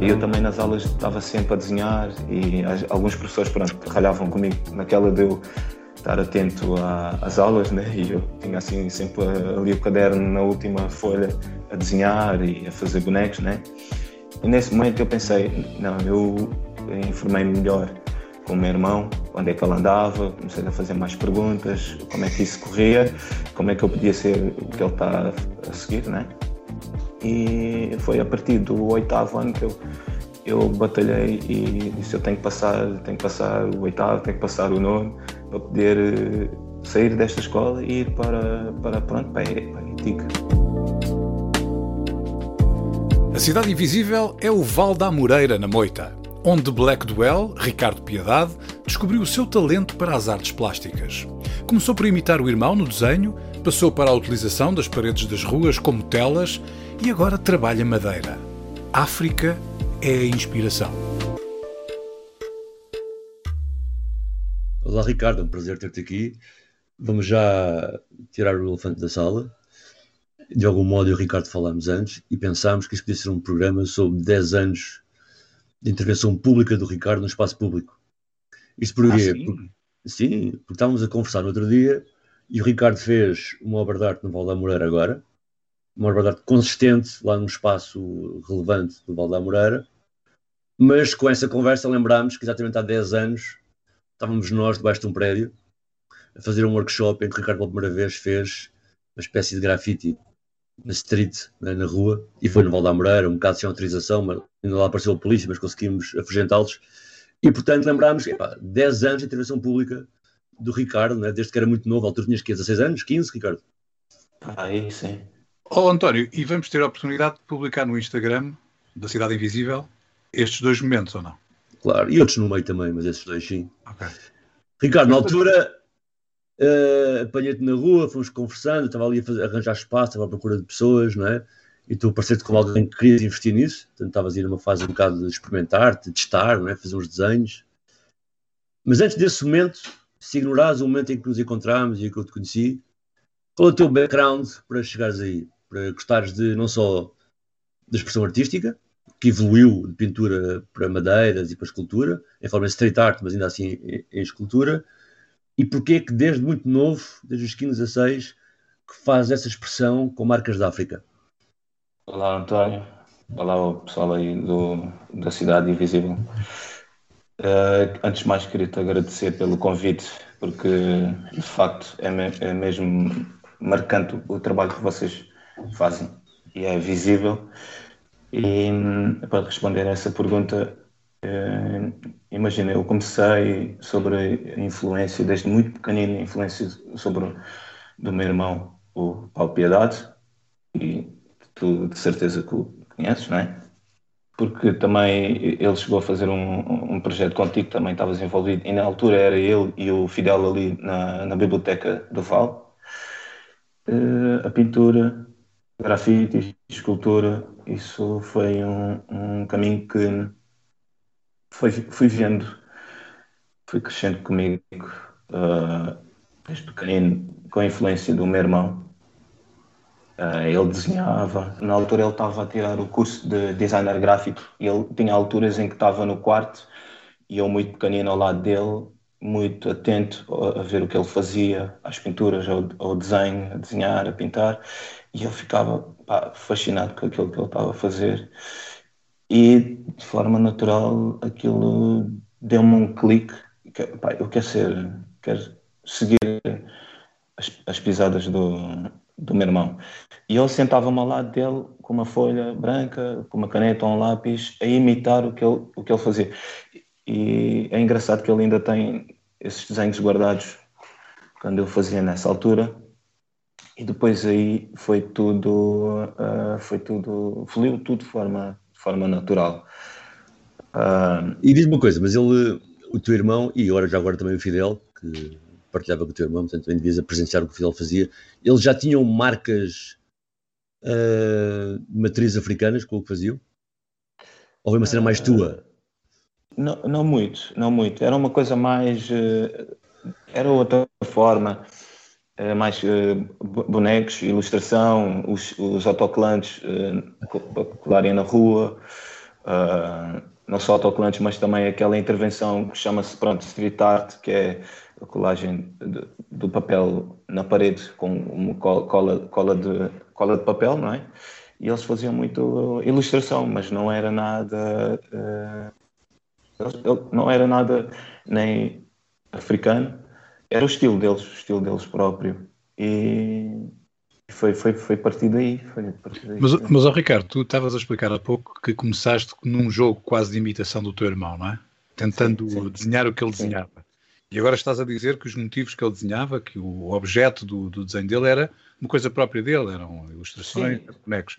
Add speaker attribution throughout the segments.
Speaker 1: E eu também nas aulas estava sempre a desenhar e alguns professores pronto, ralhavam comigo naquela de eu estar atento às aulas, né? E eu tinha assim sempre ali o caderno na última folha a desenhar e a fazer bonecos, né? E nesse momento eu pensei, não, eu informei-me melhor com o meu irmão, onde é que ele andava, comecei a fazer mais perguntas, como é que isso corria, como é que eu podia ser o que ele está a seguir, né? E foi a partir do oitavo ano que eu, eu batalhei e disse eu tenho que passar, tenho que passar o oitavo, tenho que passar o nono para poder eh, sair desta escola e ir para, para, pronto, para, a ETIC.
Speaker 2: A Cidade Invisível é o Val da Amoreira, na Moita, onde Black Duel, Ricardo Piedade, descobriu o seu talento para as artes plásticas. Começou por imitar o irmão no desenho, passou para a utilização das paredes das ruas como telas e agora trabalha madeira. África é a inspiração.
Speaker 3: Olá Ricardo, é um prazer ter-te aqui. Vamos já tirar o elefante da sala. De algum modo eu e o Ricardo falámos antes e pensámos que isso podia ser um programa sobre 10 anos de intervenção pública do Ricardo no espaço público. Isto porquê? Ah, sim? Porque, sim, porque estávamos a conversar no outro dia e o Ricardo fez uma obra de arte no Val Moreira agora, uma obra de arte consistente lá num espaço relevante do Val Moreira, mas com essa conversa lembrámos que exatamente há 10 anos estávamos nós debaixo de um prédio a fazer um workshop em que o Ricardo pela primeira vez fez uma espécie de grafite na street, né, na rua, e foi no Val da Moreira, um bocado sem autorização, mas ainda lá apareceu a polícia, mas conseguimos afugentá-los. E, portanto, lembrámos, epá, 10 anos de intervenção pública do Ricardo, né? desde que era muito novo, à altura tinhas 16 anos, 15, Ricardo?
Speaker 1: Aí sim.
Speaker 2: Oh, António, e vamos ter a oportunidade de publicar no Instagram da Cidade Invisível estes dois momentos, ou não?
Speaker 3: Claro, e outros no meio também, mas esses dois sim. Okay. Ricardo, na altura uh, apanhei-te na rua, fomos conversando, estava ali a fazer, arranjar espaço, estava à procura de pessoas, não é? E tu pareceste como alguém que querias investir nisso, portanto estavas a ir numa fase um bocado de experimentar, de testar, não é? Fazer uns desenhos. Mas antes desse momento, se ignorares o momento em que nos encontramos e que eu te conheci, qual é o teu background para chegares aí? Para gostares de não só da expressão artística, que evoluiu de pintura para madeiras e para escultura, em forma de street art, mas ainda assim em, em escultura, e porquê que desde muito novo, desde os 15 a 6, que faz essa expressão com marcas da África?
Speaker 1: Olá António, olá pessoal aí do, da Cidade Invisível. Uh, antes de mais, queria-te agradecer pelo convite, porque de facto é, me, é mesmo marcante o trabalho que vocês fazem e é visível. E para responder a essa pergunta, uh, imagina, eu comecei sobre a influência, desde muito pequenino, influência sobre do meu irmão, o Paulo Piedade, e tu de certeza que o conheces, não é? Porque também ele chegou a fazer um, um projeto contigo, também estavas envolvido, e na altura era ele e o Fidel ali na, na biblioteca do Val. Uh, a pintura, grafite, escultura, isso foi um, um caminho que foi, fui vendo, fui crescendo comigo, uh, desde pequenino, com a influência do meu irmão, ele desenhava. Na altura ele estava a tirar o curso de designer gráfico. Ele tinha alturas em que estava no quarto e eu muito pequenino ao lado dele, muito atento a, ver o que ele fazia, às pinturas, ao desenho, a desenhar, a pintar. E eu ficava pá, fascinado com aquilo que ele estava a fazer. E de forma natural aquilo deu-me um clique. Que, pá, eu quero ser, quero seguir as, as pisadas do, do meu irmão. E ele sentava-me ao lado dele com uma folha branca, com uma caneta ou um lápis, a imitar o que ele, o que ele fazia. E é engraçado que ele ainda tem esses desenhos guardados quando eu fazia nessa altura. E depois aí foi tudo, uh, foi tudo, fluiu tudo de forma, de forma natural.
Speaker 3: Uh, e diz-me uma coisa, mas ele, o teu irmão, e agora já agora também o Fidel, que partilhava com o teu irmão, portanto também devias presenciar o que o Fidel fazia, eles já tinham marcas uh, matrizes africanas com o que faziam? Ou foi uma cena mais tua?
Speaker 1: Não, não muito, não muito. Era uma coisa mais. Uh, era outra forma. Era mais bonecos, ilustração, os, os autocolantes colarem na rua. Não só autocolantes, mas também aquela intervenção que chama-se pronto, street art, que é a colagem de, do papel na parede com uma cola, cola, de, cola de papel, não é? E eles faziam muito ilustração, mas não era nada. Uh, não era nada nem africano, era o estilo deles, o estilo deles próprio. E foi, foi, foi partir daí. Foi partir daí.
Speaker 2: Mas, mas oh, Ricardo, tu estavas a explicar há pouco que começaste num jogo quase de imitação do teu irmão, não é? Tentando sim, sim. desenhar o que ele desenhava. Sim. E agora estás a dizer que os motivos que ele desenhava, que o objeto do, do desenho dele era uma coisa própria dele, eram ilustrações, bonecos.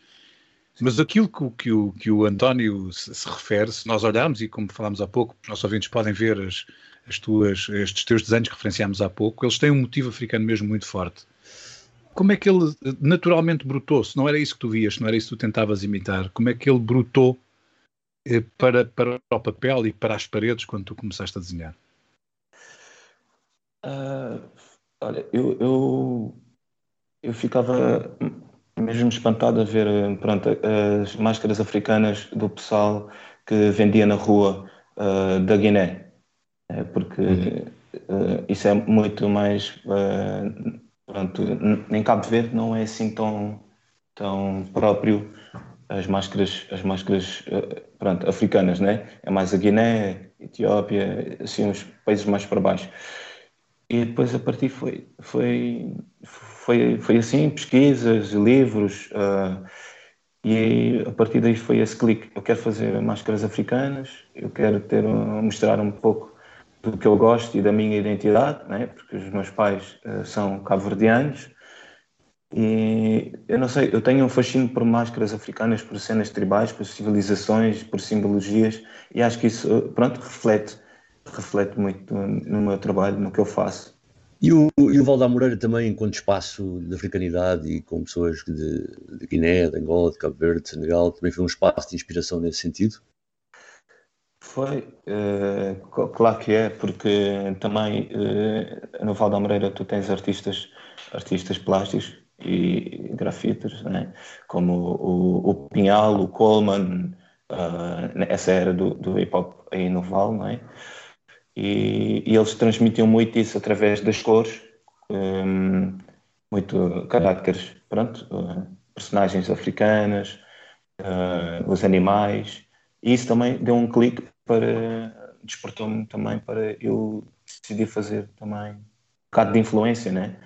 Speaker 2: Mas aquilo que, que, o, que o António se, se, refere, se nós olharmos, e como falámos há pouco, os nossos ouvintes podem ver as, as tuas, estes teus desenhos que referenciámos há pouco, eles têm um motivo africano mesmo muito forte. Como é que ele naturalmente brotou? Se não era isso que tu vias, se não era isso que tu tentavas imitar, como é que ele brotou eh, para, para o papel e para as paredes quando tu começaste a desenhar?
Speaker 1: Uh, olha, eu, eu, eu ficava mesmo espantado a ver pronto, as máscaras africanas do pessoal que vendia na rua uh, da Guiné, é, porque uh, isso é muito mais. Uh, pronto, em Cabo Verde não é assim tão, tão próprio as máscaras, as máscaras pronto, africanas, né? é mais a Guiné, Etiópia, assim, os países mais para baixo. E depois a partir foi, foi, foi, foi assim, pesquisas, livros, uh, e a partir daí foi esse clique. Eu quero fazer máscaras africanas, eu quero ter, mostrar um pouco do que eu gosto e da minha identidade, né? porque os meus pais uh, são cabo-verdianos, e eu não sei, eu tenho um fascínio por máscaras africanas, por cenas tribais, por civilizações, por simbologias, e acho que isso, pronto, reflete reflete muito no meu trabalho, no que eu faço.
Speaker 3: E o, e o Val da Moreira também, enquanto espaço de africanidade e com pessoas de, de Guiné, de Angola, de Cabo Verde, de Senegal, também foi um espaço de inspiração nesse sentido?
Speaker 1: Foi, uh, claro que é, porque também uh, no Val da Moreira tu tens artistas, artistas plásticos e grafiters, né? como o, o, Pinhal, o Coleman, uh, essa era do, do hip hop aí no Val, não é? E, e eles transmitiam muito isso através das cores, um, muito caracteres, pronto, uh, personagens africanas, uh, os animais, e isso também deu um clique para, despertou-me também para eu decidir fazer também um bocado de influência, né?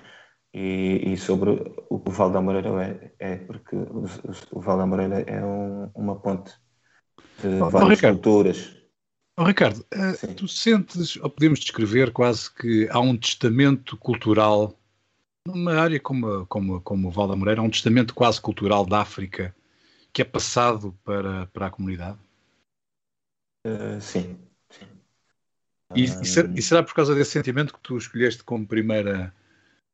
Speaker 1: E, e sobre o que o Val da Moreira é, é porque o, o Val da Moreira é um, uma ponte de oh, várias culturas
Speaker 2: Oh, Ricardo, uh, tu sentes, ou podemos descrever quase que há um testamento cultural numa área como, como, como o Val da Moreira, há um testamento quase cultural da África que é passado para, para a comunidade?
Speaker 1: Uh, sim, sim.
Speaker 2: E, e, será, e, será, por causa desse sentimento que tu escolheste como primeira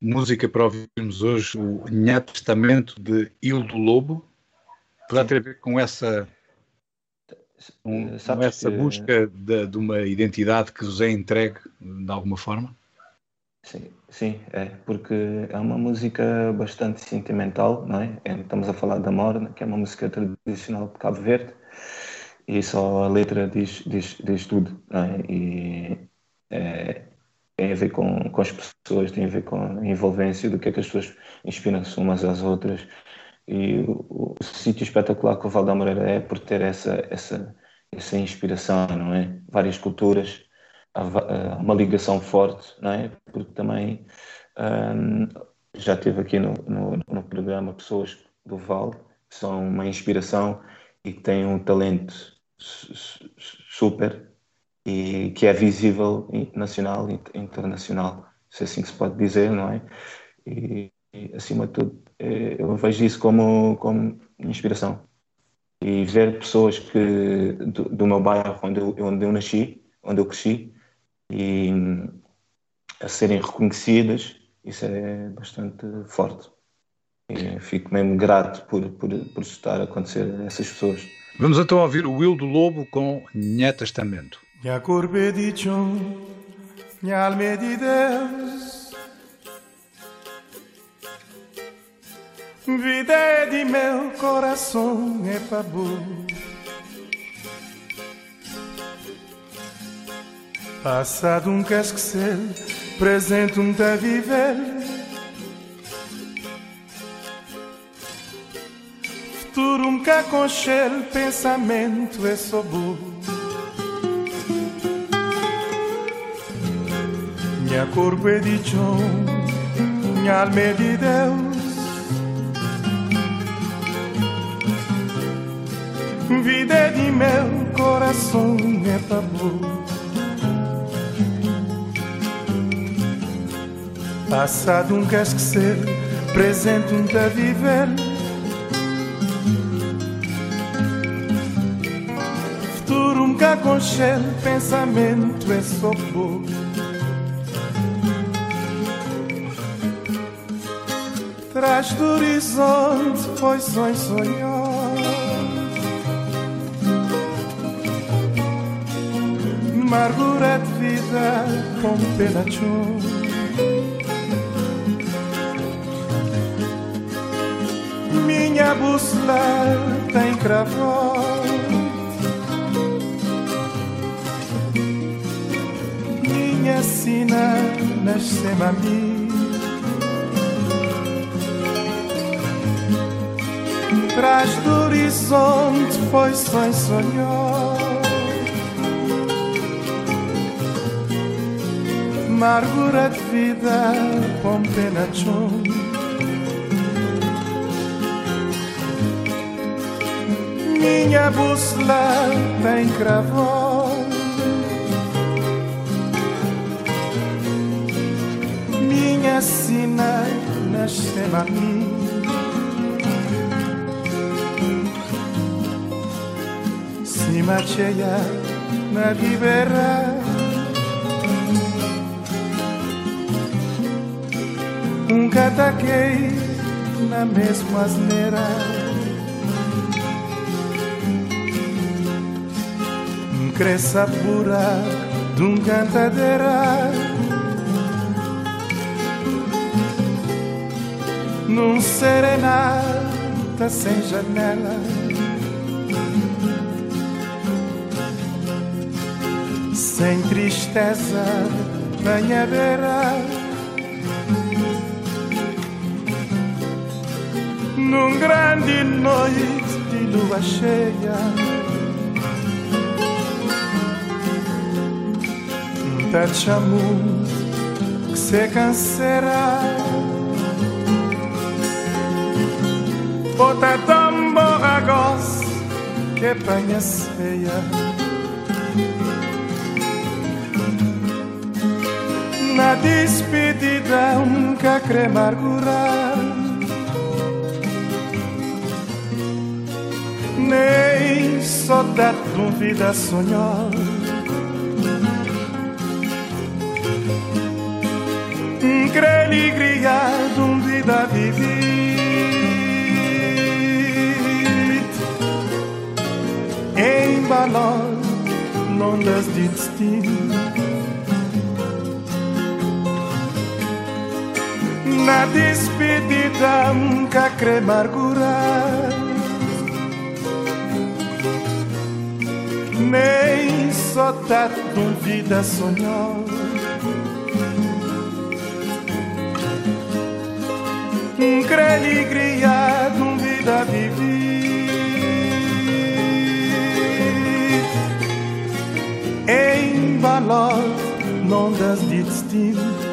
Speaker 2: música para ouvirmos hoje o Nha Testamento de Hildo Lobo? Poderá ter a ver com essa um, com essa que... busca de, de, uma identidade que vos é entregue de alguma forma?
Speaker 1: Sim, sim, é, porque é uma música bastante sentimental, não é? é estamos a falar da Morna, que é uma música tradicional de Cabo Verde, e só a letra diz, diz, diz tudo, não é? E é, tem a ver com, com as pessoas, tem a ver com a envolvência do que é que as pessoas inspiram-se umas às outras, e o, o sítio espetacular que o Val da Moreira é por ter essa, essa, essa inspiração, não é? Várias culturas, há, uma ligação forte, não é? Porque também um, já teve aqui no, no, no, programa pessoas do Val que são uma inspiração e que têm um talento super e que é visível nacional e internacional, se é assim se pode dizer, não é? E, e acima de tudo, eh, eu vejo isso como, como inspiração. e ver pessoas que do, do meu bairro onde eu, onde eu nasci, onde eu cresci, e a serem reconhecidas, isso é bastante forte. E fico mesmo grato por, por, por estar a acontecer a essas pessoas.
Speaker 2: Vamos então ouvir o Will do Lobo com Nhé Testamento.
Speaker 4: Minha corbe de chão, minha alma de Deus. Vida é de meu coração, é bom. Passado um quer esquecer, presente um tá viver. Futuro um cá conchel, pensamento é só bom. Minha corpo é de chão, minha alma é de Deus. Vida é de meu coração, é bom. Passado um quer esquecer, presente um tá viver. Futuro um cá conchel, pensamento é só bom. Traz do horizonte, pois sonho sonhou. Amargura de vida com pena minha bússola tem cravote. Minha sina nasceu a mim. Traz do horizonte foi sonho sonhou. Amargura de vida com pena chum. minha bússola tem cravão. Minha sina nasceu a mim. Cima cheia na ribeira. Um cataquei na mesma asneira. cresça pura de um cantadeira. Num serenata sem janela. Sem tristeza venha num grande noite de lua cheia te chamo que se cansará. Bota tão borragos que apanha ceia. Na despedida nunca crê amargurar. Só dá vida sonhar. que de um vida vivido em balão ondas de destino. Na despedida nunca crê amargurar nem só tá de vida sonhar. Que alegria de um vida viver. Em balão, ondas de destino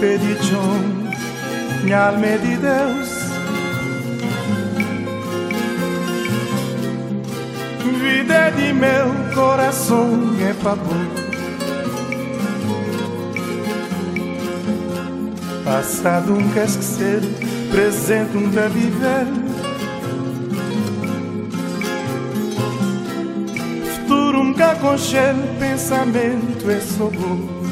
Speaker 4: John, minha alma de Deus. Vida de meu coração é favor. Passado um quer esquecer, presente um quer viver. Futuro um quer concher, pensamento é sobre.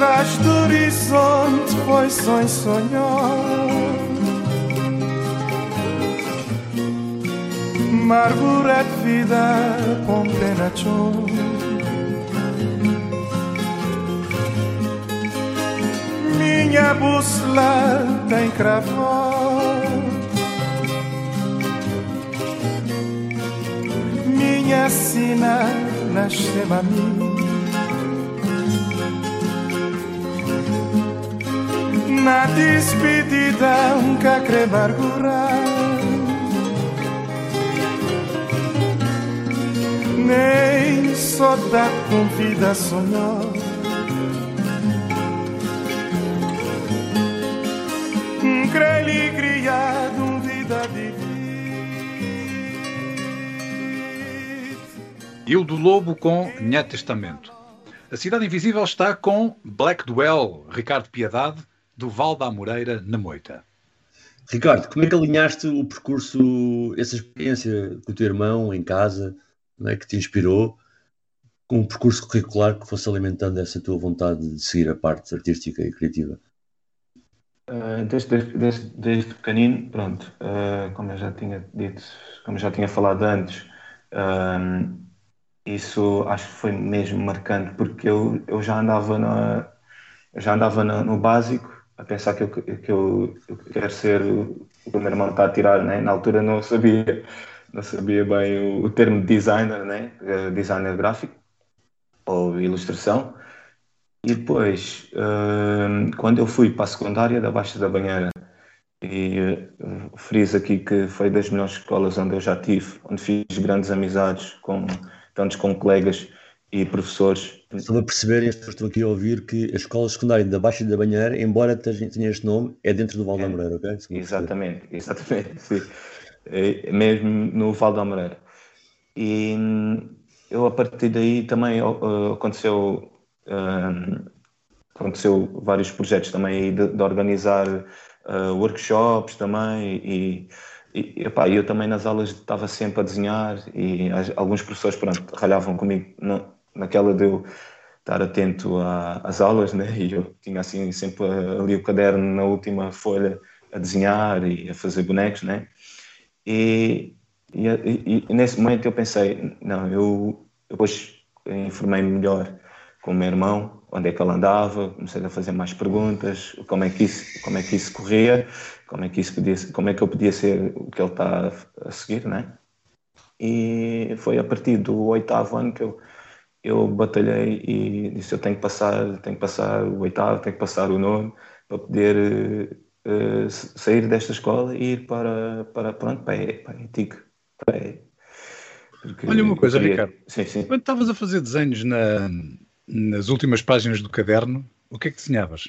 Speaker 4: Traz do horizonte, pois sonho sonhar. Amargura de vida com pena minha bússola tem cravor. Minha sina nasceu a mim. Na despedida um cacre. Nem só da convida sonhar. crê-lhe criado um vida
Speaker 2: Hildo Lobo com Nhé Testamento. A Cidade Invisível está com Black Duel, Ricardo Piedade, do Val da Amoreira, na Moita.
Speaker 3: Ricardo, como é que alinhaste o percurso, essa experiência com o teu irmão em casa, é, que te inspirou, com um percurso curricular que fosse alimentando essa tua vontade de seguir a parte artística e criativa?
Speaker 1: Uh, desde, desde, desde pequenino, pronto, uh, como eu já tinha dito, como já tinha falado antes, uh, isso acho que foi mesmo marcante, porque eu, eu já andava, na, já andava no, no básico a pensar que eu, que eu, eu quero ser o que o meu irmão está a tirar, né? na altura não sabia, não sabia bem o, o termo designer, né? designer gráfico ou ilustração. E depois, uh, quando eu fui para a secundária da Baixa da Banheira, e uh, friso aqui que foi das melhores escolas onde eu já tive, onde fiz grandes amizades, com, tantos com colegas e professores.
Speaker 3: Estou a perceber, estou aqui a ouvir, que a escola secundária da Baixa da Banheira, embora tenha este nome, é dentro do Val da é, Moreira, ok?
Speaker 1: Exatamente, exatamente, sim. É, mesmo no Val da Moreira. E hum, eu, a partir daí, também uh, aconteceu aconteceu vários projetos também de, de organizar uh, workshops também e, e epá, eu também nas aulas estava sempre a desenhar e alguns professores pronto, ralhavam comigo naquela de eu estar atento às aulas né? e eu tinha assim sempre ali o caderno na última folha a desenhar e a fazer bonecos né? e, e, e, nesse momento eu pensei não, eu depois informei-me melhor com o meu irmão, onde é que ele andava, comecei a fazer mais perguntas, como é que isso, como é que isso corria, como é que isso podia, como é que eu podia ser o que ele está a seguir, né? E foi a partir do oitavo ano que eu eu batalhei e disse eu tenho que passar, tenho que passar o oitavo, tenho que passar o nono para poder uh, sair desta escola e ir para para pronto para para a ETIC, para
Speaker 2: Olha uma coisa, queria... Ricardo. Sim, sim. Quando estavas a fazer desenhos na, nas últimas páginas do caderno, o que é que desenhavas?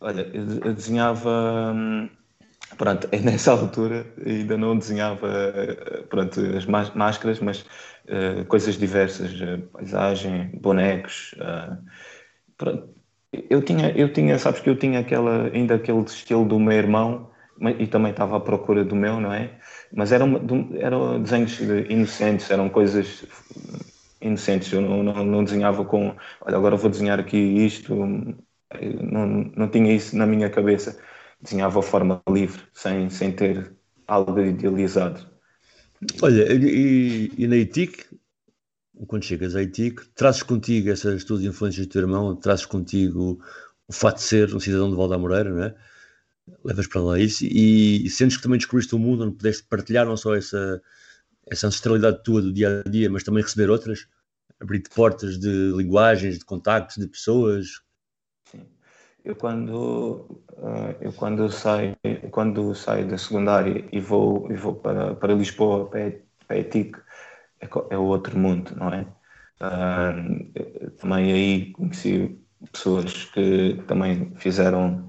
Speaker 1: Olha, eu desenhava. Hum, pronto, nessa altura ainda não desenhava pronto, as máscaras, mas uh, coisas diversas, uh, paisagem, bonecos. Uh. Eu tinha, eu tinha, sabes que eu tinha aquela, ainda aquele estilo do meu irmão e também estava à procura do meu, não é? Mas eram, eram desenhos inocentes, eram coisas inocentes. Eu não, não, não, desenhava com, olha, agora vou desenhar aqui isto. Não, não tinha isso na minha cabeça. Desenhava de forma livre, sem, sem ter algo idealizado.
Speaker 3: Olha, e, e na ITIC, quando chegas à ITIC, trazes contigo essas tuas influências do teu irmão, trazes contigo o fato de ser um cidadão de Valda Moreira, não é? Levas para lá isso e, e sentes que também descobriste um mundo onde pudeste partilhar não só essa, essa ancestralidade tua do dia a dia, mas também receber outras? abrir portas de linguagens, de contactos, de pessoas?
Speaker 1: Eu quando uh, eu quando saio quando saio da secundária e vou e vou para, para Lisboa para, a ETIC é, é outro mundo, não é? Uh, também aí conheci pessoas que também fizeram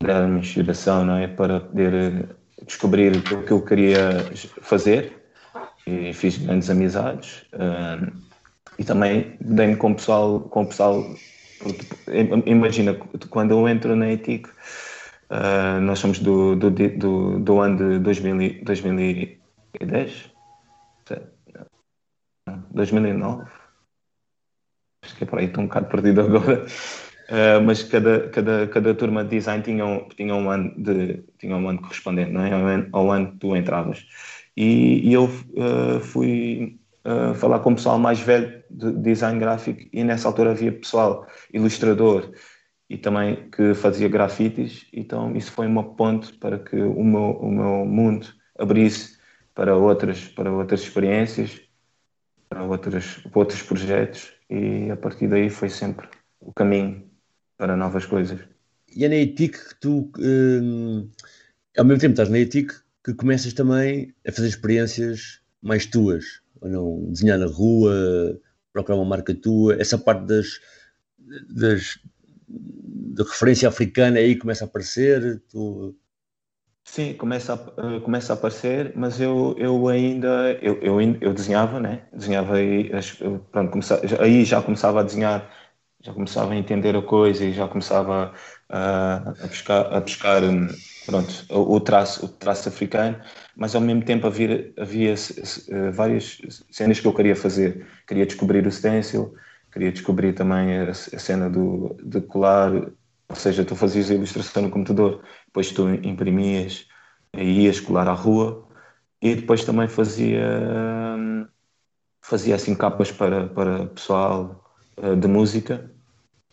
Speaker 1: deram-me inspiração não é? para poder descobrir o que eu queria fazer e fiz grandes amizades uh, e também dei-me com o pessoal, com o pessoal imagina, quando eu entro na ETIC uh, nós somos do, do, do, do ano de 2000, 2010 2009 acho que é por aí, estou um bocado perdido agora Uh, mas cada, cada, cada turma de design tinha um, tinha um, ano, de, tinha um ano correspondente não é? ao, ano, ao ano que tu entravas. E, e eu uh, fui uh, falar com o pessoal mais velho de design gráfico e nessa altura havia pessoal ilustrador e também que fazia grafites, então isso foi uma ponte para que o meu, o meu mundo abrisse para outras, para outras experiências, para, outras, para outros projetos e a partir daí foi sempre o caminho para novas coisas.
Speaker 3: E é na ETIC que tu, hum, ao mesmo tempo estás na ETIC, que começas também a fazer experiências mais tuas, ou não? Desenhar na rua, procurar uma marca tua, essa parte das, das de referência africana aí começa a aparecer, tu...
Speaker 1: Sim, começa a, começa a aparecer, mas eu, eu ainda eu, eu, eu desenhava, né? Desenhava aí, pronto, comecei, aí já começava a desenhar já começava a entender a coisa e já começava a, a buscar, a buscar hum, pronto, o, traço, o traço africano, mas ao mesmo tempo havia, havia uh, várias cenas que eu queria fazer. Queria descobrir o stencil, queria descobrir também a, a cena do, de colar, ou seja, tu fazias a ilustração no computador, depois tu imprimias e ias colar à rua, e depois também fazia, hum, fazia assim capas para, para pessoal uh, de música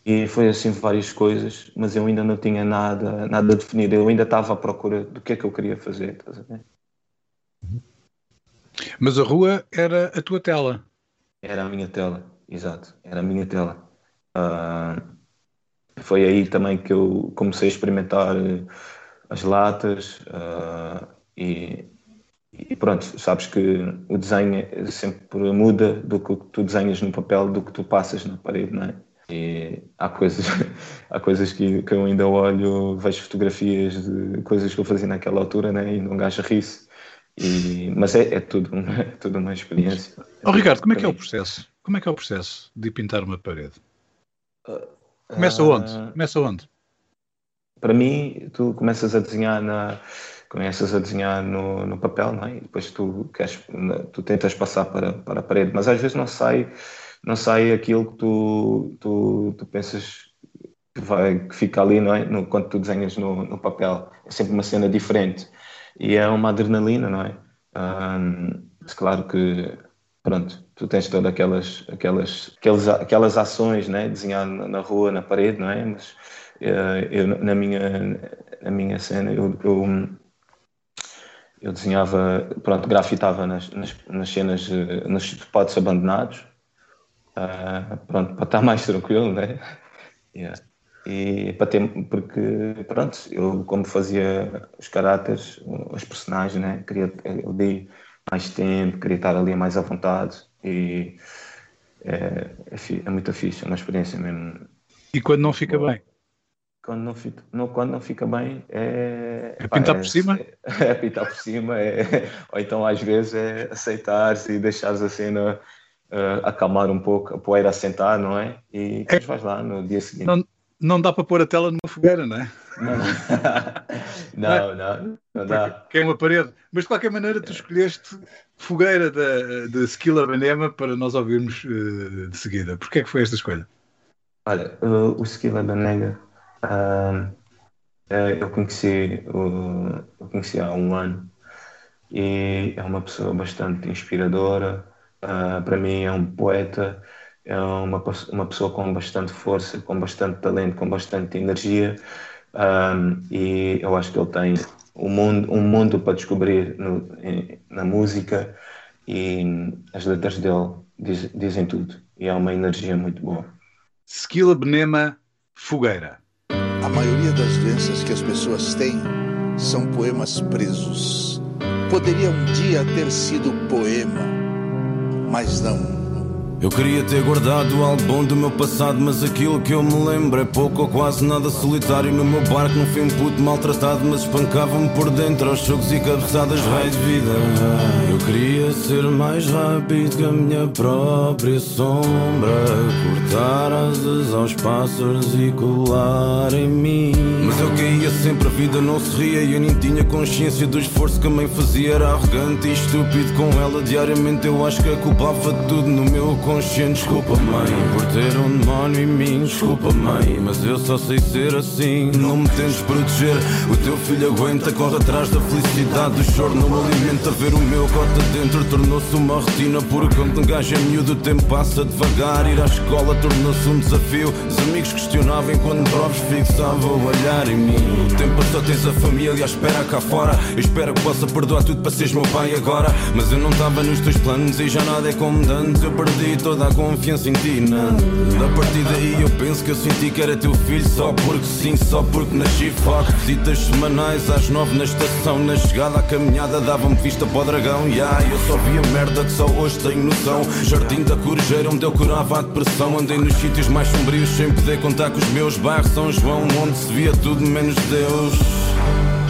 Speaker 1: e foi assim várias coisas, mas eu ainda não tinha nada, nada definido. Eu ainda estava à procura do que é que eu queria fazer. Estás a ver?
Speaker 2: Mas a rua era a tua tela.
Speaker 1: Era a minha tela, exato. Era a minha tela. Uh, foi aí também que eu comecei a experimentar eh, as latas uh, e, e, pronto, sabes que o desenho sempre muda do que tu desenhas no papel do que tu passas na parede, não é? E há coisas, há coisas que, que eu ainda olho, vejo fotografias de coisas que eu fazia naquela altura né, e não gajo ri-se. Mas é, é, tudo, é tudo uma experiência.
Speaker 2: Oh, Ricardo, como é que é o processo? Como é que é o processo de pintar uma parede? Começa uh, onde? Começa onde?
Speaker 1: Para mim, tu começas a desenhar na começas a desenhar no, no papel, não é? E depois tu queres, tu tentas passar para, para a parede, mas às vezes não sai não sai aquilo que tu, tu, tu pensas que, vai, que fica ali, não é? No, quando tu desenhas no, no papel. É sempre uma cena diferente. E é uma adrenalina, não é? Um, claro que, pronto, tu tens todas aquelas, aquelas, aquelas, aquelas ações, né? Desenhar na rua, na parede, não é? Mas uh, eu, na minha, na minha cena, eu, eu eu desenhava, pronto, grafitava nas, nas, nas cenas, eh, nos spots abandonados, uh, pronto, para estar mais tranquilo, né? Yeah. E para ter, porque, pronto, eu como fazia os caráteres, os personagens, né? Queria ali mais tempo, queria estar ali mais à vontade e é, é, é muito fixe, é uma experiência mesmo.
Speaker 2: E quando não fica bem?
Speaker 1: Quando não fica, não, quando não fica bem é.
Speaker 2: É pintar por cima?
Speaker 1: É, é pintar por cima, é, ou então às vezes é aceitar-se e deixar-se a cena uh, acalmar um pouco, a poeira assentar, não é? E depois é, vais lá no dia seguinte.
Speaker 2: Não, não dá para pôr a tela numa fogueira, não é?
Speaker 1: Não, não, não, não, dá.
Speaker 2: é uma parede. Mas de qualquer maneira, tu escolheste fogueira de, de Skilla Benema para nós ouvirmos uh, de seguida. Porquê é que foi esta escolha?
Speaker 1: Olha, uh, o Skilla Benega, uh, eu conheci, eu conheci há um ano e é uma pessoa bastante inspiradora, Uh, para mim é um poeta, é uma, uma pessoa com bastante força, com bastante talento, com bastante energia um, ah, e eu acho que ele tem um mundo, um mundo para descobrir no, na música e as letras dele diz, dizem tudo e é uma energia muito boa.
Speaker 2: Skila Benema Fogueira.
Speaker 5: A maioria das doenças que as pessoas têm são poemas presos. Poderia um dia ter sido poema mas não.
Speaker 6: Eu queria ter guardado algo bom do meu passado, mas aquilo que eu me lembro é pouco ou quase nada solitário. No meu barco não fui um puto maltratado, mas espancava-me por dentro aos chocos e cabeçadas, raio de vida. Eu queria ser mais rápido que a minha própria sombra, cortar asas aos pássaros e colar em mim. Mas eu caía sempre, a vida não se ria e eu nem tinha consciência do esforço que a mãe fazia. Era arrogante e estúpido com ela diariamente. Eu acho que a culpava tudo no meu corpo consciente, desculpa mãe Por ter um demónio em mim, desculpa mãe Mas eu só sei ser assim, não me tentes proteger O teu filho aguenta, corre atrás da felicidade O choro não me alimenta, ver o meu cota dentro Tornou-se uma rotina, porque quando um gajo é miúdo O tempo passa devagar, ir à escola tornou-se um desafio. Os amigos questionavam quando provos fixavam o olhar em mim. O tempo passou, tens a família à espera cá fora. Eu espero que possa perdoar tudo para seres meu pai agora Mas eu não estava nos teus planos e já nada é como antes Eu perdi toda a confiança em ti, não. A partir daí eu penso que eu senti que era teu filho Só porque sim, só porque nasci fuck Visitas semanais às nove na estação Na chegada à caminhada dava-me vista para o dragão. Yeah, Eu só via merda que só hoje tenho noção. Jardim da Corujeira onde eu curava a depressão. Andei nos sítios mais sombrios sem poder contar com os meus bairros. São João onde se via tudo menos Deus. eu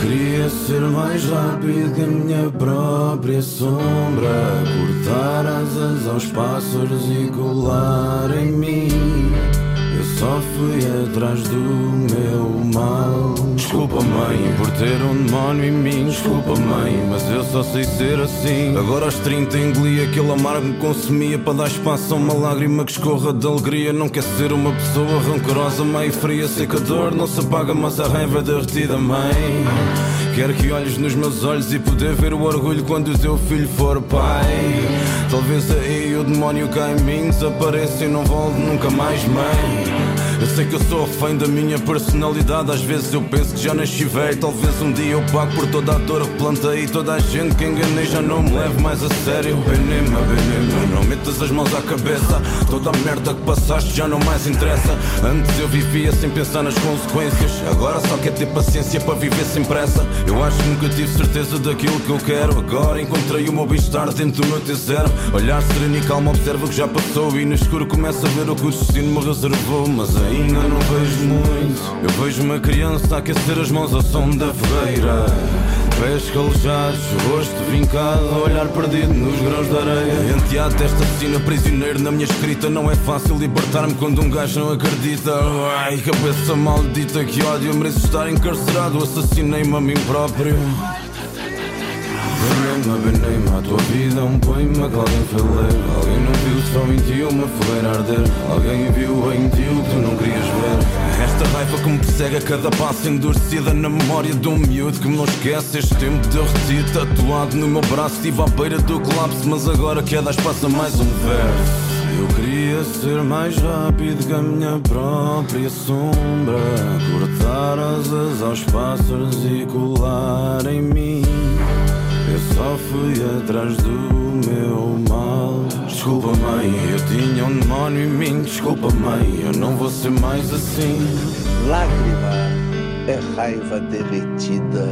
Speaker 6: queria ser mais rápido que a minha própria sombra Cortar asas aos pássaros e colar em mim só fui atrás do meu mal. Desculpa mãe por ter um demónio em mim. Desculpa mãe, mas eu só sei ser assim. Agora aos 30 engoli aquele amargo que consumia Para dar espaço a uma lágrima que escorra de alegria. Não quer ser uma pessoa rancorosa, meio fria Sei que a dor não se apaga, mas a raiva é derretida mãe. Quero que olhes nos meus olhos e poder ver o orgulho quando o teu filho for pai. Talvez aí o demónio cá em mim desapareça e não volte nunca mais mãe eu sei que eu sou refém da minha personalidade. Às vezes eu penso que já nasci velho. Talvez um dia eu pago por toda a dor que plantei. Toda a gente que enganei já não me leve mais a sério. Benema, benema, não metas as mãos à cabeça. Toda a merda que passaste já não mais interessa. Antes eu vivia sem pensar nas consequências. Agora só quer ter paciência para viver sem pressa. Eu acho que nunca tive certeza daquilo que eu quero. Agora encontrei o meu bem-estar dentro do meu T0. Olhar sereno e calmo, observa o que já passou. E no escuro começa a ver o que o destino me reservou. Mas ainda não vejo muito. Eu vejo uma criança a aquecer as mãos ao som da fogueira. Pés calejados, rosto vincado, olhar perdido nos grãos de areia. Enteado desta assassina, prisioneiro na minha escrita. Não é fácil libertar-me quando um gajo não acredita. Ai, cabeça maldita, que ódio, mereço estar encarcerado. Assassinei-me a mim próprio. A tua vida é um poema que alguém foi ler. Alguém não viu só em ti uma fogueira arder. Alguém viu em ti o que tu não querias ver. Esta raiva que me persegue a cada passo endurecida Na memória de um miúdo que me não esquece. Este tempo derretido, tatuado no meu braço Estive à beira do colapso, mas agora quer dar espaço a mais um verso. Eu queria ser mais rápido que a minha própria sombra Cortar asas aos pássaros e colar em mim eu só fui atrás do meu mal. Desculpa, mãe, eu tinha um demónio em mim. Desculpa, mãe, eu não vou ser mais assim.
Speaker 5: Lágrima é raiva derretida,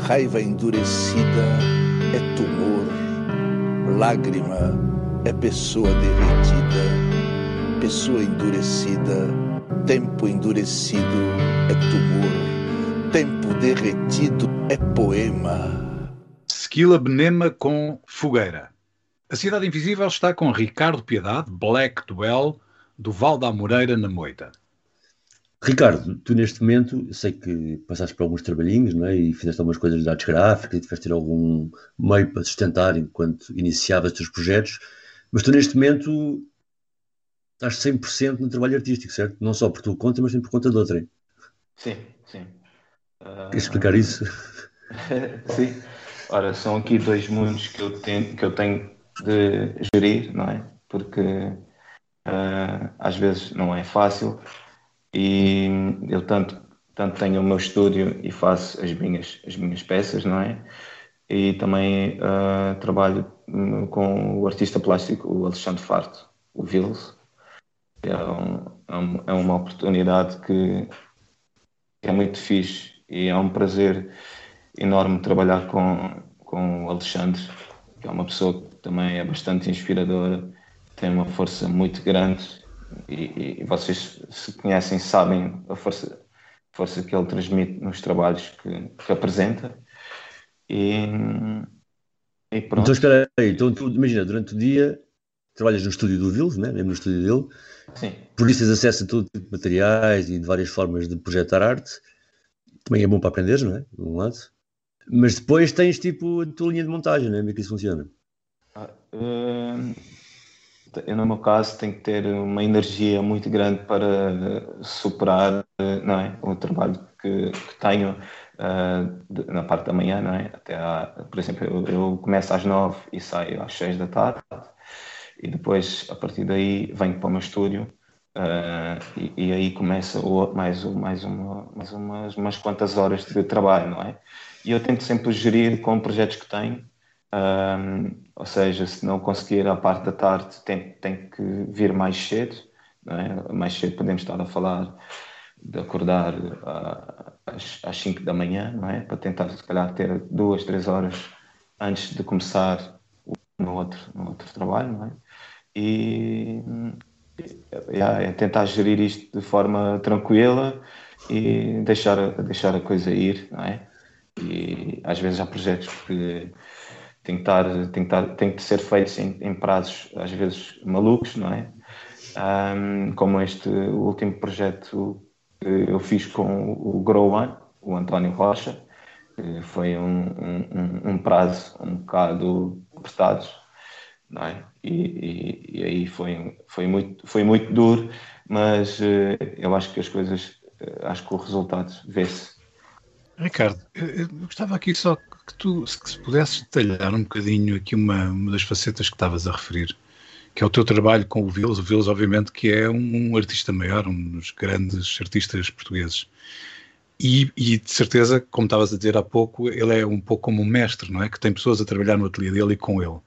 Speaker 5: raiva endurecida é tumor. Lágrima é pessoa derretida, pessoa endurecida, tempo endurecido é tumor, tempo derretido é poema.
Speaker 2: Esquila Benema com Fogueira. A Cidade Invisível está com Ricardo Piedade, Black Duel, do Val da Moreira, na Moita.
Speaker 3: Ricardo, tu neste momento, eu sei que passaste por alguns trabalhinhos não é? e fizeste algumas coisas de artes gráficas e tiveste ter algum meio para sustentar enquanto iniciavas os teus projetos, mas tu neste momento estás 100% no trabalho artístico, certo? Não só por tua conta, mas também por conta de outrem.
Speaker 1: Sim, sim.
Speaker 3: Uh... Queres explicar isso?
Speaker 1: sim. Ora, são aqui dois mundos que eu tenho, que eu tenho de gerir, não é? Porque uh, às vezes não é fácil e eu tanto, tanto tenho o meu estúdio e faço as minhas, as minhas peças, não é? E também uh, trabalho com o artista plástico, o Alexandre Farto, o Vils. É, é, um, é uma oportunidade que é muito fixe e é um prazer enorme trabalhar com, com o Alexandre, que é uma pessoa que também é bastante inspiradora tem uma força muito grande e, e, vocês se conhecem sabem a força, a força que ele transmite nos trabalhos que, que apresenta e,
Speaker 3: e pronto. Então espera aí, então tu imagina, durante o dia trabalhas no estúdio do Vils, né? mesmo no estúdio dele,
Speaker 1: Sim.
Speaker 3: por isso tens acesso a todo tipo de materiais e de várias formas de projetar arte, também é bom para aprender, não é? De um lado. Mas depois tens tipo a tua linha de montagem, não é? Como é que isso funciona?
Speaker 1: Ah, uh, eu, no meu caso, tenho que ter uma energia muito grande para superar não é? o trabalho que, que tenho uh, de, na parte da manhã, não é? Até à, por exemplo, eu, eu, começo às nove e saio às seis da tarde e depois, a partir daí, venho para o meu estúdio Uh, e, e, aí começa o, mais, mais, uma, mais umas, umas quantas horas de trabalho, não é? E eu tento sempre gerir com projetos que tenho, um, ou seja, se não conseguir a parte da tarde, tem, tem que vir mais cedo, é? Mais cedo podemos estar a falar de acordar uh, às, às 5 da manhã, não é? Para tentar, se calhar, ter duas, três horas antes de começar no outro, no outro trabalho, não é? E é, é tentar gerir isto de forma tranquila e deixar, deixar a coisa ir, não é? E às vezes há projetos que têm que, que, que ser feitos em, em prazos às vezes malucos, não é? Um, como este último projeto que eu fiz com o Grow One, o António Rocha, que foi um, um, um prazo um bocado apertado, não é? E, e, e, aí foi, foi, muito, foi muito duro, mas uh, eu acho que as coisas, uh, acho que o resultado vê-se.
Speaker 2: Ricardo, eu gostava aqui só que tu, se pudesses detalhar um bocadinho aqui uma, uma das facetas que estavas a referir, que é o teu trabalho com o Vils. O Vils, obviamente, que é um, um artista maior, um dos grandes artistas portugueses. E, e, de certeza, como estavas a dizer há pouco, ele é um pouco como um mestre, não é? Que tem pessoas a trabalhar no ateliê dele e com ele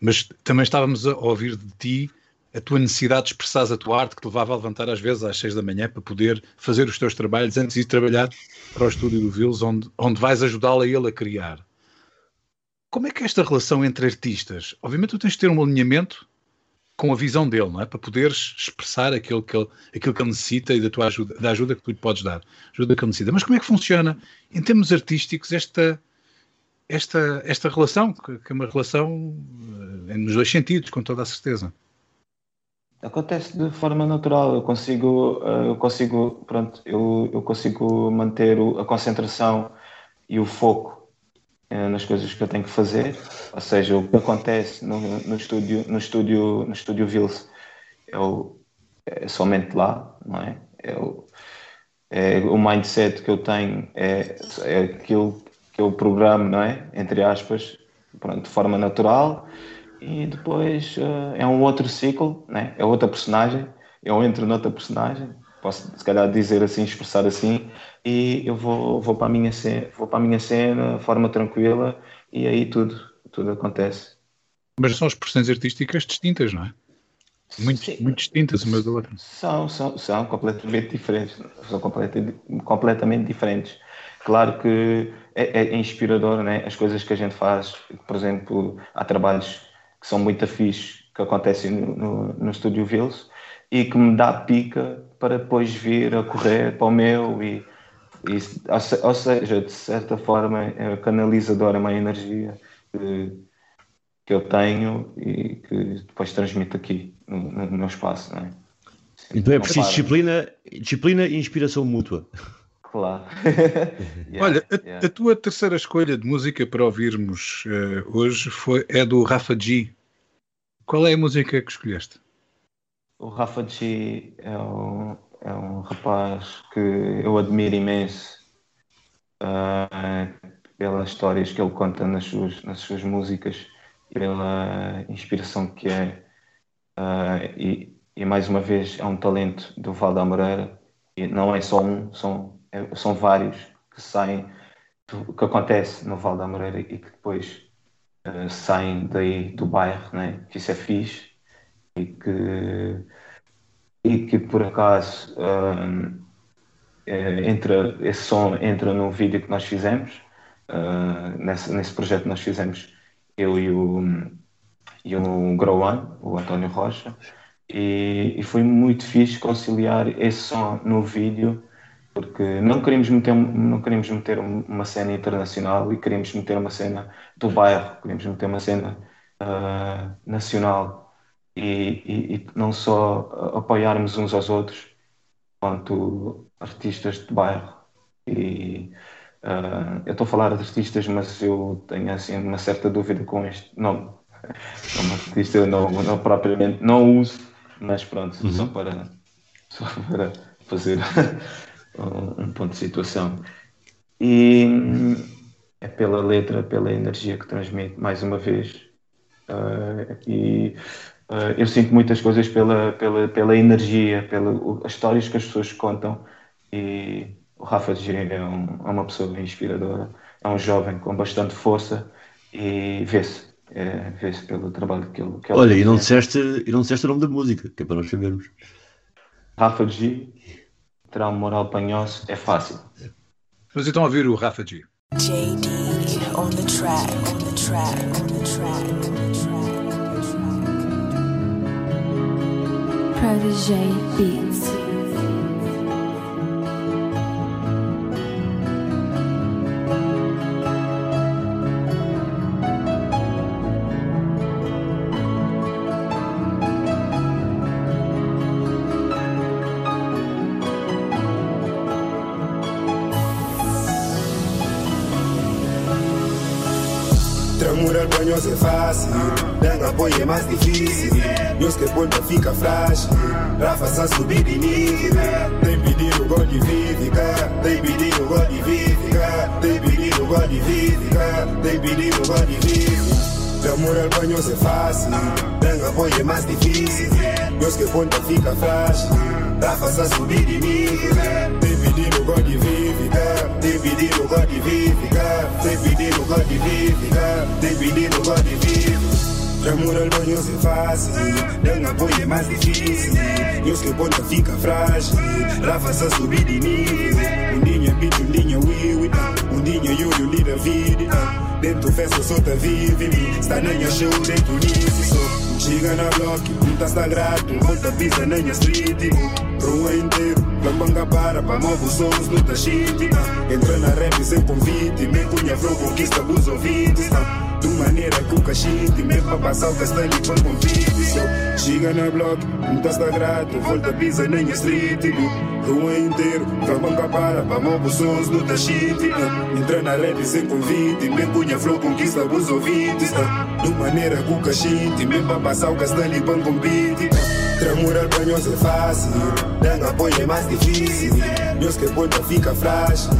Speaker 2: mas também estávamos a ouvir de ti a tua necessidade de expressares a tua arte que te levava a levantar às vezes às seis da manhã para poder fazer os teus trabalhos antes de ir trabalhar para o estúdio do Vils, onde, onde vais ajudá-lo a ele a criar. Como é que é esta relação entre artistas? Obviamente tu tens de ter um alinhamento com a visão dele, não é? Para poderes expressar aquilo que ele, aquilo que ele necessita e da tua ajuda, da ajuda que tu lhe podes dar, ajuda que ele necessita. Mas como é que funciona, em termos artísticos, esta, esta, esta relação, que é uma relação eh, nos dois sentidos, com toda a certeza.
Speaker 1: Acontece de forma natural, eu consigo, eh, eu consigo, pronto, eu, eu consigo manter a concentração e o foco eh, nas coisas que eu tenho que fazer, ou seja, o que acontece no, no estúdio, no estúdio, no estúdio Vils, eu, é somente lá, não é? Eu, é, o mindset que eu tenho é, é aquilo que eu programo, não é? Entre aspas, pronto, de forma natural e depois uh, é um outro ciclo, né? é outra personagem, eu entro noutra personagem, posso se calhar dizer assim, expressar assim, e eu vou, vou, para, a minha cena, vou para a minha cena, de forma tranquila, e aí tudo, tudo acontece.
Speaker 2: Mas são expressões artísticas distintas, não é? Muito, muito distintas uma da outra.
Speaker 1: São, são, são completamente diferentes. São completamente, completamente diferentes. Claro que é, é, inspirador, né? As coisas que a gente faz, por exemplo, há trabalhos que são muito afixos que acontecem no, no, no Estúdio Vils e que me dá pica para depois vir a correr para o meu e, e ou seja, de certa forma é canalizadora uma energia que, que eu tenho e que depois transmito aqui no, no meu espaço, é?
Speaker 3: Então é preciso disciplina, disciplina e inspiração mútua.
Speaker 1: Claro.
Speaker 2: yeah, Olha, a, yeah. a, tua terceira escolha de música para ouvirmos uh, hoje foi, é do Rafa G. Qual é a música que escolheste?
Speaker 1: O Rafa G é um, é um rapaz que eu admiro imenso uh, pelas histórias que ele conta nas suas, nas suas músicas, pela inspiração que é. Uh, e, e mais uma vez é um talento do Val da Moreira. E não é só um, são são vários que saem que acontece no Val da Moreira e que depois uh, saem daí do bairro, né? que isso é fixe e que, e que por acaso uh, entra, esse som entra no vídeo que nós fizemos, uh, nesse, nesse projeto que nós fizemos, eu e o, e o Grow One, o António Rocha, e, e, foi muito fixe conciliar esse som no vídeo, porque não queríamos meter, não queríamos meter uma cena internacional e queríamos meter uma cena do bairro, queríamos meter uma cena uh, nacional e, e, e, não só apoiarmos uns aos outros quanto artistas de bairro. E, uh, eu estou a falar de artistas, mas eu tenho assim uma certa dúvida com este nome. Como artista eu não, não propriamente não uso mas pronto, uhum. só, para, só para fazer um ponto de situação. E é pela letra, pela energia que transmite, mais uma vez. Uh, e uh, eu sinto muitas coisas pela, pela, pela energia, pelas histórias que as pessoas contam. E o Rafa de Giringa é, um, é uma pessoa inspiradora, é um jovem com bastante força e vê-se é, vê-se pelo trabalho que ele. Que
Speaker 3: ele Olha, e não, disseste, e não disseste o nome da música, que é para nós sabermos.
Speaker 1: Rafa G, terá um moral panhoso, é fácil.
Speaker 2: Vamos então ouvir o Rafa G. JD on the track, on the track, on the track, on the track. Protege Beats.
Speaker 7: É fácil, dando apoio é mais difícil. Meus que ponta fica frágil, Rafa só subir de nível. Tem pedido gol de vívica, tem pedido gol de vívica, tem pedido gol de vívica, tem pedido gol de vívica. De amor ao banho é fácil, dando apoio é mais difícil. Meus que ponta fica frágil, Rafa só subir de nível. Tem pedido gol de vívica, pedido gol de vívica, tem pedido gol de vívica, tem pedido gol de vívica. Amor ao banho é fácil, dando apoio é mais difícil. Meus que ponta fica frágil, Rafa só subir de nível. Um dinho é um dinho é wiwi, um dinho é yuri, um é vida. Dentro festa tá vive, está nem show dentro nisso. Chega na block, um tá sagrado, volta pisa na minha street. Rua inteiro, Lambanga para, para mover sons no tachite. Entra na rap sem convite, me punha flow, conquista os ouvintes. De maneira que o cachite, me para passar o castanho com convite. Chega na block, um tá sagrado, volta pisa minha street. Rua inteiro, Lambanga para, para mover sons no tachite. Entra na rap sem convite, me punha flow, conquista os ouvintes. De maneira que o cachite, me passar o castanho com convite. Tramurar banhos é fácil, dando apoio é mais difícil. Meus que ponta fica frágil,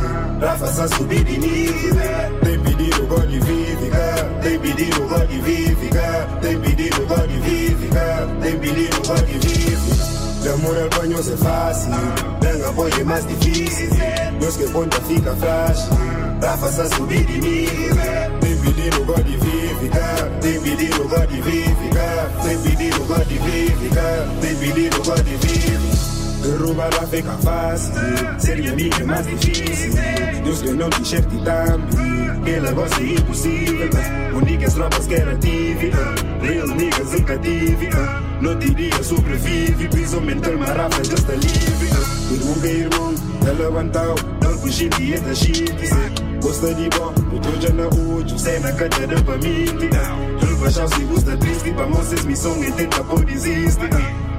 Speaker 7: Rafa só subir de nível. Tem pedido gol de vívica, tem pedido gol de vívica, tem pedido gol de vívica, tem pedido gol de vívica. Tramurar banhos é fácil, dando apoio é mais difícil. Meus que ponta fica frágil, Rafa só subir de nível. Tem pedido gol de vívica, tem pedido gol de vívica, tem pedido gol de vívica, tem pedido gol de vívica. Derrubar lá fica fácil, ser minha é mais difícil. Deus que não te também, que negócio é impossível. Únicas tropas que era tive, real niggas nunca tive. Não diria sobrevive, piso mental, marafa já está livre. Irmão que irmão, ela levantou, não fugir de da shit. Gosta de bom, o já na útil, sem na cadeira pra mim. Turba já se gusta triste, pra moças missão e tenta por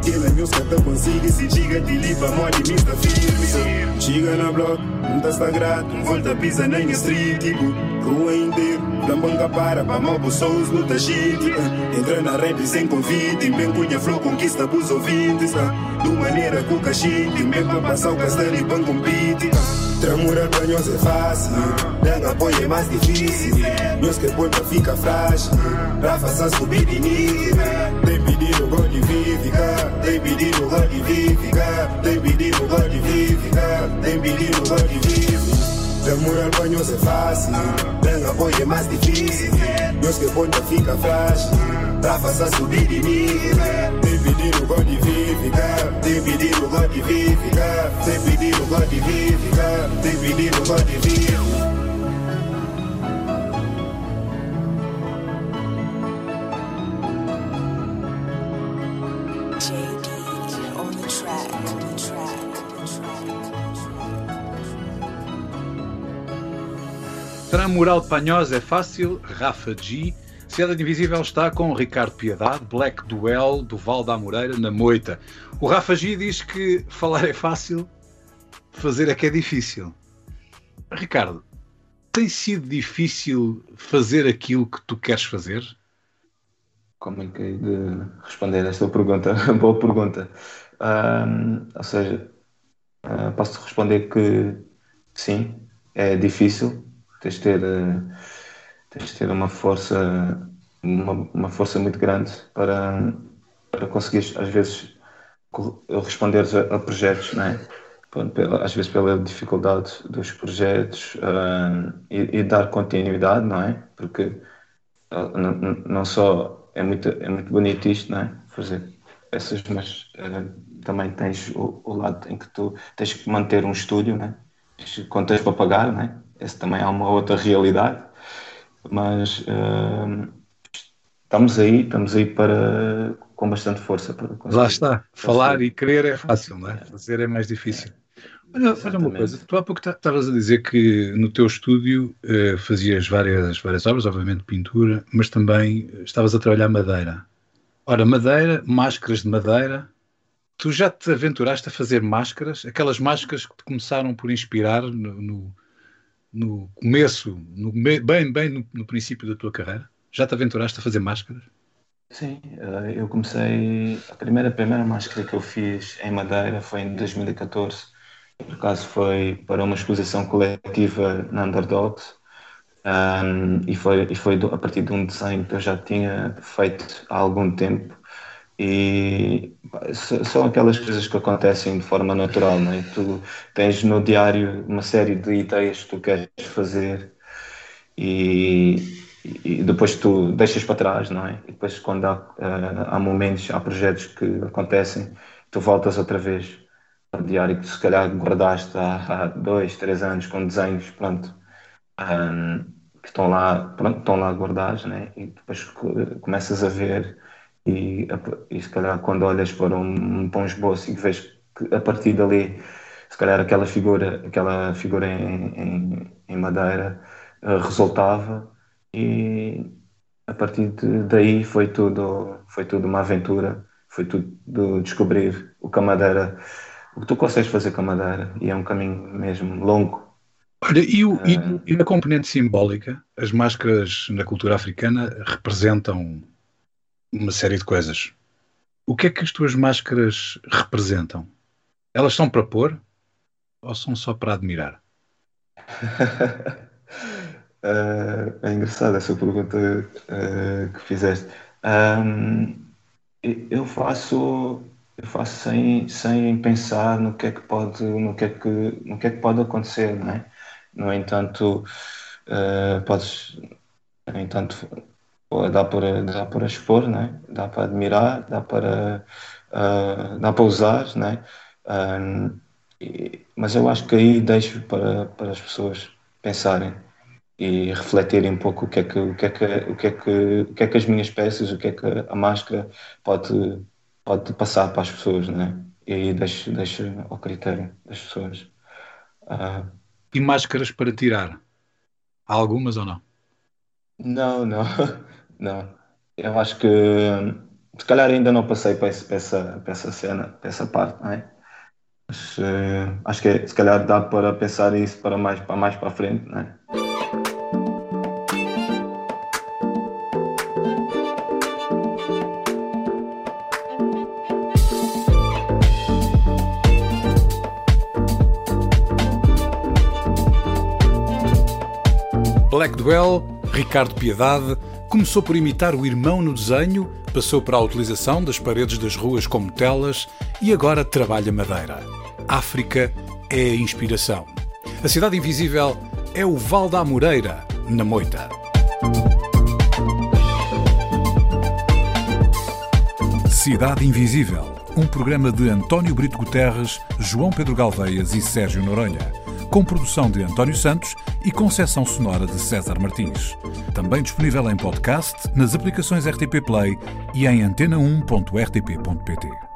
Speaker 7: existe. Ele meus cata consigo, se diga de lipa, mole, mista firme. Chega na block, não tá sagrado, volta pisa na street. Rua inteira, Lambanga para, pra mobo sons, luta shit. Entra na rap sem convite, bem cunha flow, conquista pros ouvintes. Do maneira que o cachite, mesmo pra passar o castelo e ban compete. Tramurar banhos é fácil, dando apoio é mais difícil. Meus que ponta fica frágil, Rafa só subir de nível. Tem pedido fácil, dando apoio é mais difícil. Meus que ponta fica frágil, Rafa só subir de nível. Tem pedido gol de vívica, tem pedido gol de vívica, tem pedido gol de vívica, tem pedido gol de vívica.
Speaker 2: Tramural de Panhós é fácil, Rafa G. Cidade Invisível está com Ricardo Piedade, Black Duel, do Val da Moreira, na Moita. O Rafa G diz que falar é fácil, fazer é que é difícil. Ricardo, tem sido difícil fazer aquilo que tu queres fazer?
Speaker 1: Como é que é de responder esta pergunta? Boa pergunta. Um, ou seja, uh, posso responder que sim, é difícil, tens de ter, uh, tens de ter uma força, uma, uma força muito grande para, para conseguir, às vezes, responder a, a projetos, não é? Às vezes pela dificuldade dos projetos uh, e, e, dar continuidade, não é? Porque não, não só é muito, é muito bonito isto, não é? Fazer peças, mas uh, também tens o, o, lado em que tu tens que manter um estúdio, né? Quando tens para pagar, né? Esse também é uma outra realidade, mas uh, estamos aí, estamos aí para com bastante força para
Speaker 2: Lá está, falar e querer é fácil, não é? Fazer é mais difícil. Olha, olha uma coisa, tu há pouco estavas a dizer que no teu estúdio uh, fazias várias, várias obras, obviamente pintura, mas também estavas a trabalhar madeira. Ora, madeira, máscaras de madeira, tu já te aventuraste a fazer máscaras, aquelas máscaras que te começaram por inspirar no, no no começo, no, bem, bem no, no, princípio da tua carreira? Já te aventuraste a fazer máscaras?
Speaker 1: Sim, eh, eu comecei. A primeira, a primeira máscara que eu fiz em Madeira foi em 2014. Por acaso foi para uma exposição coletiva na Underdogs. Um, e foi, e foi a partir de um desenho que eu já tinha feito há algum tempo e são aquelas coisas que acontecem de forma natural, não é? Tu tens no diário uma série de ideias que tu queres fazer e, e depois tu deixas para trás, não é? E depois quando há, eh, há momentos, há projetos que acontecem, tu voltas outra vez ao diário que se calhar guardaste há, há dois, três anos com desenhos, pronto, um, que estão lá, pronto, estão lá guardados, né? E depois começas a ver e, e se calhar quando olhas para um, para um esboço e vês que a partir dali se calhar aquela figura aquela figura em, em, em madeira uh, resultava e a partir de, daí foi tudo foi tudo uma aventura foi tudo descobrir o que a madeira o que tu consegues fazer com a madeira. E é um caminho mesmo longo.
Speaker 2: Olha, e, o, uh, e, e na componente simbólica, as máscaras na cultura africana representam uma série de coisas. O que é que as tuas máscaras representam? Elas são para pôr ou são só para admirar?
Speaker 1: uh, é engraçada essa pergunta uh, que fizeste. Um, eu faço eu faço sem, sem pensar no que é que pode no que é que no que é que pode acontecer, não é? No entanto, uh, podes no entanto dá para, dá para expor, né? dá para admirar, dá para, uh, dá para usar, né? Um, e, mas eu acho que aí deixo para, para as pessoas pensarem e refletirem um pouco o que é que o que é que o que é que o que é que as minhas peças o que é que a máscara pode pode passar para as pessoas né? E aí deixo deixo ao critério das pessoas.
Speaker 2: Uh, e máscaras para tirar? Há algumas ou não?
Speaker 1: Não não Não, eu acho que se calhar ainda não passei para, essa, essa cena, para essa parte, não é? Mas uh, acho que se calhar dá para pensar isso para mais para, mais para frente, não é?
Speaker 2: Black Duel, Ricardo Piedade, Começou por imitar o irmão no desenho, passou para a utilização das paredes das ruas como telas e agora trabalha madeira. África é a inspiração. A cidade invisível é o Val da Amoreira, na Moita. Cidade Invisível, um programa de António Brito Guterres, João Pedro Galveias e Sérgio Noronha com produção de António Santos e concessão sonora de César Martins. Também disponível em podcast, nas aplicações RTP Play e em antena1.rtp.pt.